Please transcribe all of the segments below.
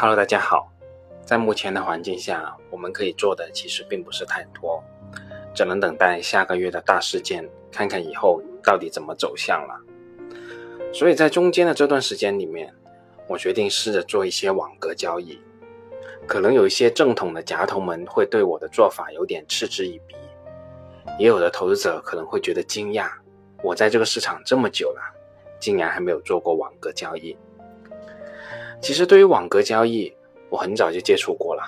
Hello，大家好。在目前的环境下，我们可以做的其实并不是太多，只能等待下个月的大事件，看看以后到底怎么走向了。所以在中间的这段时间里面，我决定试着做一些网格交易。可能有一些正统的夹头们会对我的做法有点嗤之以鼻，也有的投资者可能会觉得惊讶，我在这个市场这么久了，竟然还没有做过网格交易。其实对于网格交易，我很早就接触过了，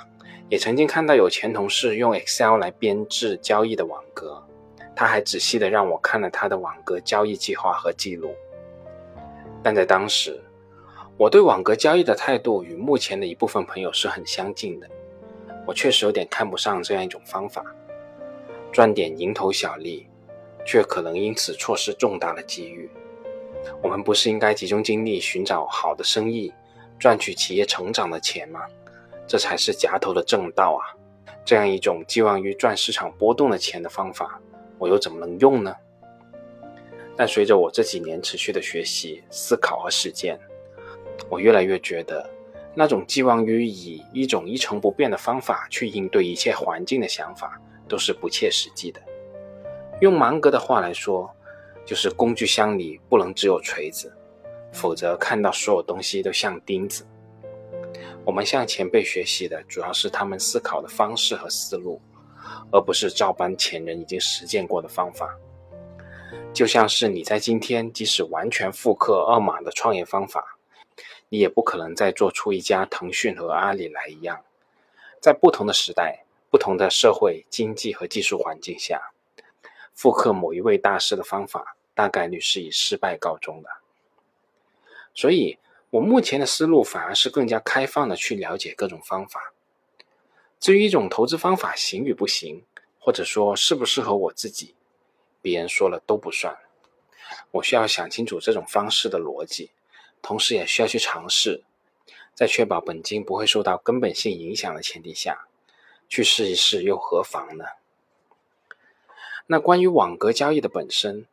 也曾经看到有前同事用 Excel 来编制交易的网格，他还仔细的让我看了他的网格交易计划和记录。但在当时，我对网格交易的态度与目前的一部分朋友是很相近的。我确实有点看不上这样一种方法，赚点蝇头小利，却可能因此错失重大的机遇。我们不是应该集中精力寻找好的生意，赚取企业成长的钱吗？这才是夹头的正道啊！这样一种寄望于赚市场波动的钱的方法，我又怎么能用呢？但随着我这几年持续的学习、思考和实践，我越来越觉得，那种寄望于以一种一成不变的方法去应对一切环境的想法，都是不切实际的。用芒格的话来说，就是工具箱里不能只有锤子，否则看到所有东西都像钉子。我们向前辈学习的主要是他们思考的方式和思路，而不是照搬前人已经实践过的方法。就像是你在今天即使完全复刻二马的创业方法，你也不可能再做出一家腾讯和阿里来一样。在不同的时代、不同的社会经济和技术环境下，复刻某一位大师的方法，大概率是以失败告终的。所以，我目前的思路反而是更加开放的去了解各种方法。至于一种投资方法行与不行，或者说适不适合我自己。别人说了都不算，我需要想清楚这种方式的逻辑，同时也需要去尝试，在确保本金不会受到根本性影响的前提下，去试一试又何妨呢？那关于网格交易的本身，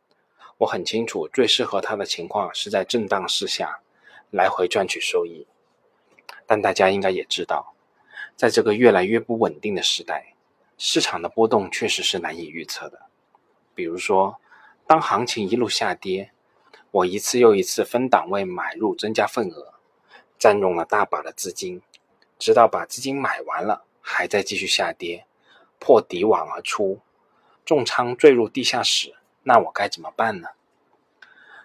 我很清楚最适合他的情况是在震荡市下来回赚取收益，但大家应该也知道，在这个越来越不稳定的时代，市场的波动确实是难以预测的。比如说，当行情一路下跌，我一次又一次分档位买入，增加份额，占用了大把的资金，直到把资金买完了，还在继续下跌，破底网而出，重仓坠入地下室，那我该怎么办呢？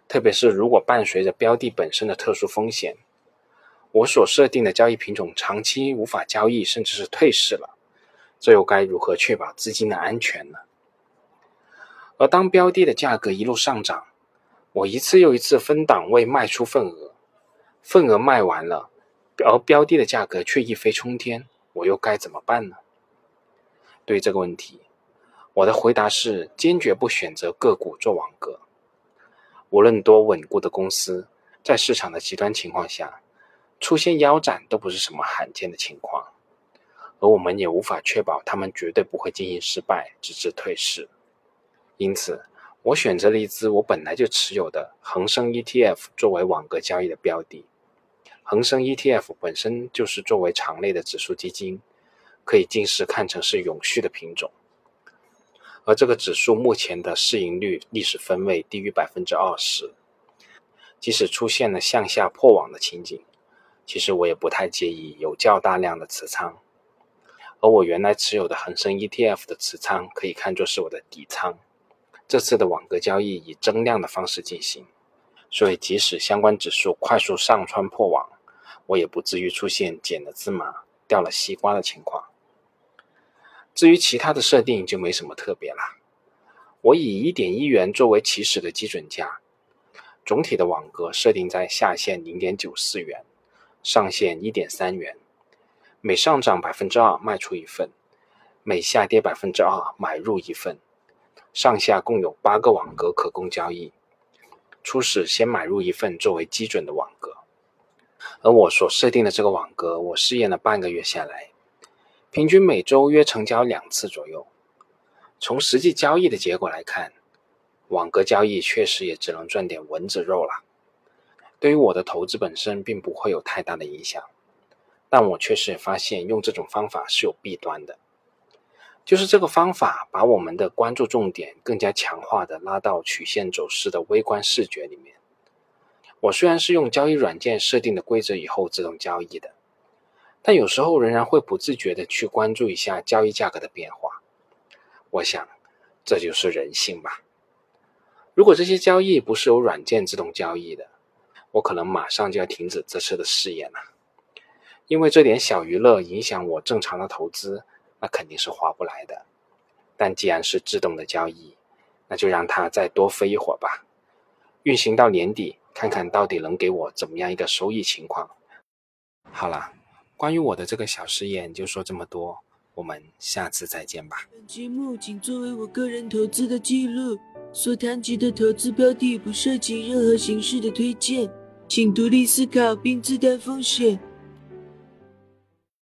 特别是如果伴随着标的本身的特殊风险，我所设定的交易品种长期无法交易，甚至是退市了，这又该如何确保资金的安全呢？而当标的的价格一路上涨，我一次又一次分档位卖出份额，份额卖完了，而标的的价格却一飞冲天，我又该怎么办呢？对于这个问题，我的回答是坚决不选择个股做网格。无论多稳固的公司，在市场的极端情况下，出现腰斩都不是什么罕见的情况，而我们也无法确保他们绝对不会经营失败，直至退市。因此，我选择了一支我本来就持有的恒生 ETF 作为网格交易的标的。恒生 ETF 本身就是作为长类的指数基金，可以近视看成是永续的品种。而这个指数目前的市盈率历史分位低于百分之二十，即使出现了向下破网的情景，其实我也不太介意有较大量的持仓。而我原来持有的恒生 ETF 的持仓，可以看作是我的底仓。这次的网格交易以增量的方式进行，所以即使相关指数快速上穿破网，我也不至于出现捡了芝麻掉了西瓜的情况。至于其他的设定就没什么特别啦。我以一点一元作为起始的基准价，总体的网格设定在下限零点九四元，上限一点三元，每上涨百分之二卖出一份，每下跌百分之二买入一份。上下共有八个网格可供交易，初始先买入一份作为基准的网格，而我所设定的这个网格，我试验了半个月下来，平均每周约成交两次左右。从实际交易的结果来看，网格交易确实也只能赚点蚊子肉了，对于我的投资本身并不会有太大的影响。但我确实也发现用这种方法是有弊端的，就是这个方法把我们的关注重点更加强化的拉到曲线走势的微观视觉里面。我虽然是用交易软件设定的规则以后自动交易的，但有时候仍然会不自觉的去关注一下交易价格的变化。我想，这就是人性吧。如果这些交易不是由软件自动交易的，我可能马上就要停止这次的试验了。因为这点小娱乐影响我正常的投资，那肯定是划不来的。但既然是自动的交易，那就让它再多飞一会儿吧。运行到年底，看看到底能给我怎么样一个收益情况。好了，关于我的这个小实验就说这么多，我们下次再见吧。本节目仅作为我个人投资的记录，所谈及的投资标的不涉及任何形式的推荐，请独立思考并自担风险。